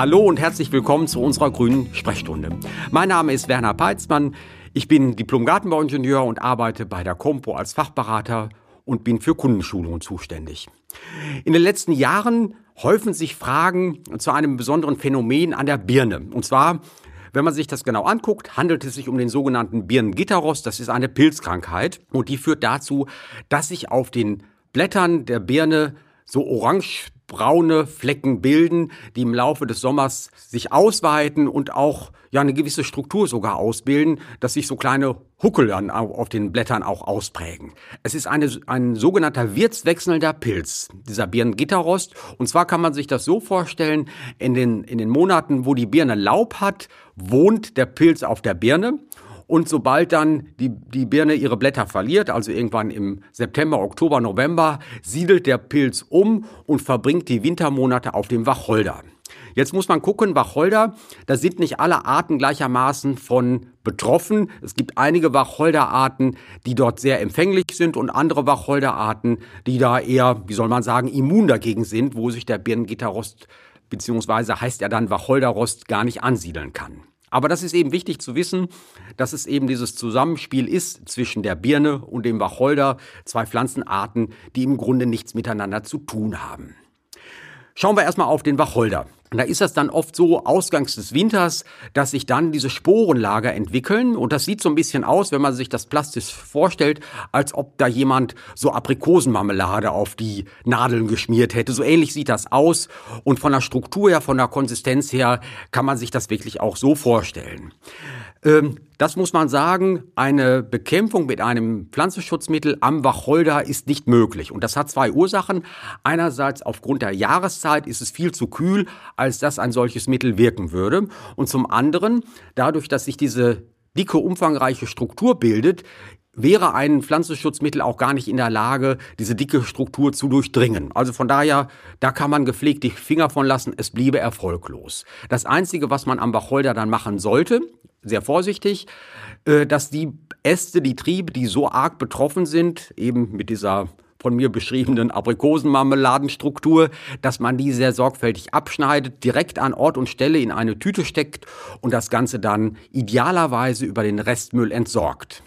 Hallo und herzlich willkommen zu unserer grünen Sprechstunde. Mein Name ist Werner Peitzmann. Ich bin Diplom-Gartenbauingenieur und arbeite bei der Compo als Fachberater und bin für Kundenschulungen zuständig. In den letzten Jahren häufen sich Fragen zu einem besonderen Phänomen an der Birne. Und zwar, wenn man sich das genau anguckt, handelt es sich um den sogenannten Birnengitterrost. Das ist eine Pilzkrankheit und die führt dazu, dass sich auf den Blättern der Birne so orange braune Flecken bilden, die im Laufe des Sommers sich ausweiten und auch ja eine gewisse Struktur sogar ausbilden, dass sich so kleine Huckel an, auf den Blättern auch ausprägen. Es ist eine, ein sogenannter wirtswechselnder Pilz, dieser Birnengitterrost. Und zwar kann man sich das so vorstellen, in den, in den Monaten, wo die Birne Laub hat, wohnt der Pilz auf der Birne und sobald dann die, die Birne ihre Blätter verliert, also irgendwann im September, Oktober, November, siedelt der Pilz um und verbringt die Wintermonate auf dem Wacholder. Jetzt muss man gucken, Wacholder, da sind nicht alle Arten gleichermaßen von betroffen. Es gibt einige Wacholderarten, die dort sehr empfänglich sind und andere Wacholderarten, die da eher, wie soll man sagen, immun dagegen sind, wo sich der Birnengitterrost beziehungsweise heißt er dann Wacholderrost gar nicht ansiedeln kann. Aber das ist eben wichtig zu wissen, dass es eben dieses Zusammenspiel ist zwischen der Birne und dem Wacholder, zwei Pflanzenarten, die im Grunde nichts miteinander zu tun haben. Schauen wir erstmal auf den Wacholder. Und da ist das dann oft so ausgangs des Winters, dass sich dann diese Sporenlager entwickeln. Und das sieht so ein bisschen aus, wenn man sich das plastisch vorstellt, als ob da jemand so Aprikosenmarmelade auf die Nadeln geschmiert hätte. So ähnlich sieht das aus. Und von der Struktur her, von der Konsistenz her, kann man sich das wirklich auch so vorstellen. Ähm, das muss man sagen, eine Bekämpfung mit einem Pflanzenschutzmittel am Wacholder ist nicht möglich. Und das hat zwei Ursachen. Einerseits aufgrund der Jahreszeit ist es viel zu kühl, als dass ein solches Mittel wirken würde. Und zum anderen, dadurch, dass sich diese dicke, umfangreiche Struktur bildet, wäre ein Pflanzenschutzmittel auch gar nicht in der Lage, diese dicke Struktur zu durchdringen. Also von daher, da kann man gepflegt die Finger von lassen, es bliebe erfolglos. Das Einzige, was man am Wacholder dann machen sollte, sehr vorsichtig, äh, dass die Äste, die Triebe, die so arg betroffen sind, eben mit dieser von mir beschriebenen Aprikosenmarmeladenstruktur, dass man die sehr sorgfältig abschneidet, direkt an Ort und Stelle in eine Tüte steckt und das Ganze dann idealerweise über den Restmüll entsorgt.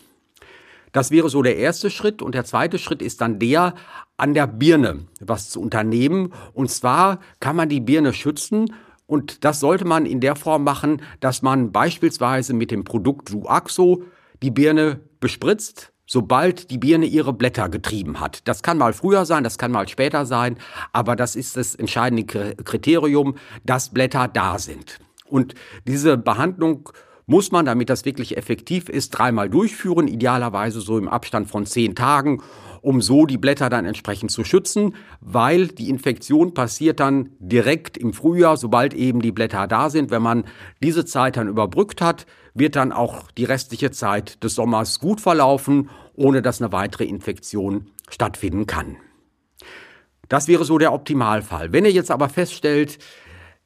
Das wäre so der erste Schritt. Und der zweite Schritt ist dann der, an der Birne was zu unternehmen. Und zwar kann man die Birne schützen. Und das sollte man in der Form machen, dass man beispielsweise mit dem Produkt Duaxo die Birne bespritzt, sobald die Birne ihre Blätter getrieben hat. Das kann mal früher sein, das kann mal später sein, aber das ist das entscheidende Kriterium, dass Blätter da sind. Und diese Behandlung muss man, damit das wirklich effektiv ist, dreimal durchführen, idealerweise so im Abstand von zehn Tagen, um so die Blätter dann entsprechend zu schützen, weil die Infektion passiert dann direkt im Frühjahr, sobald eben die Blätter da sind. Wenn man diese Zeit dann überbrückt hat, wird dann auch die restliche Zeit des Sommers gut verlaufen, ohne dass eine weitere Infektion stattfinden kann. Das wäre so der Optimalfall. Wenn ihr jetzt aber feststellt,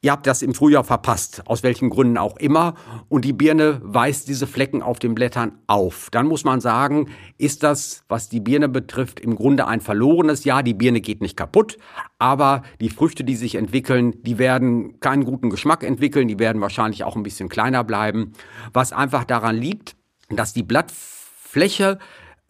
Ihr habt das im Frühjahr verpasst, aus welchen Gründen auch immer, und die Birne weist diese Flecken auf den Blättern auf. Dann muss man sagen, ist das, was die Birne betrifft, im Grunde ein verlorenes Jahr. Die Birne geht nicht kaputt, aber die Früchte, die sich entwickeln, die werden keinen guten Geschmack entwickeln, die werden wahrscheinlich auch ein bisschen kleiner bleiben, was einfach daran liegt, dass die Blattfläche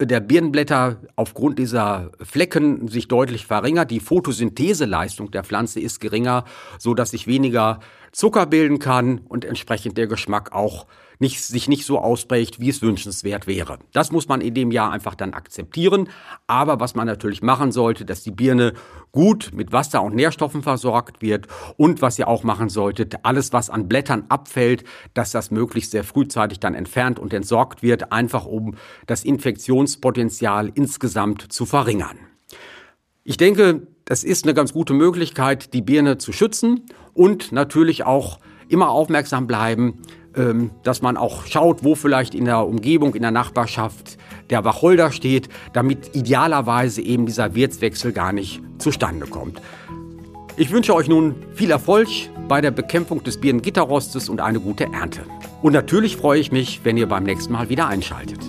der Birnenblätter aufgrund dieser Flecken sich deutlich verringert. Die Photosyntheseleistung der Pflanze ist geringer, so dass sich weniger Zucker bilden kann und entsprechend der Geschmack auch nicht, sich nicht so ausprägt, wie es wünschenswert wäre. Das muss man in dem Jahr einfach dann akzeptieren. Aber was man natürlich machen sollte, dass die Birne gut mit Wasser und Nährstoffen versorgt wird und was ihr auch machen solltet, alles was an Blättern abfällt, dass das möglichst sehr frühzeitig dann entfernt und entsorgt wird, einfach um das Infektionspotenzial insgesamt zu verringern. Ich denke, das ist eine ganz gute Möglichkeit, die Birne zu schützen und natürlich auch immer aufmerksam bleiben, ähm, dass man auch schaut, wo vielleicht in der Umgebung, in der Nachbarschaft der Wacholder steht, damit idealerweise eben dieser Wirtswechsel gar nicht zustande kommt. Ich wünsche euch nun viel Erfolg bei der Bekämpfung des Birnengitterrostes und eine gute Ernte. Und natürlich freue ich mich, wenn ihr beim nächsten Mal wieder einschaltet.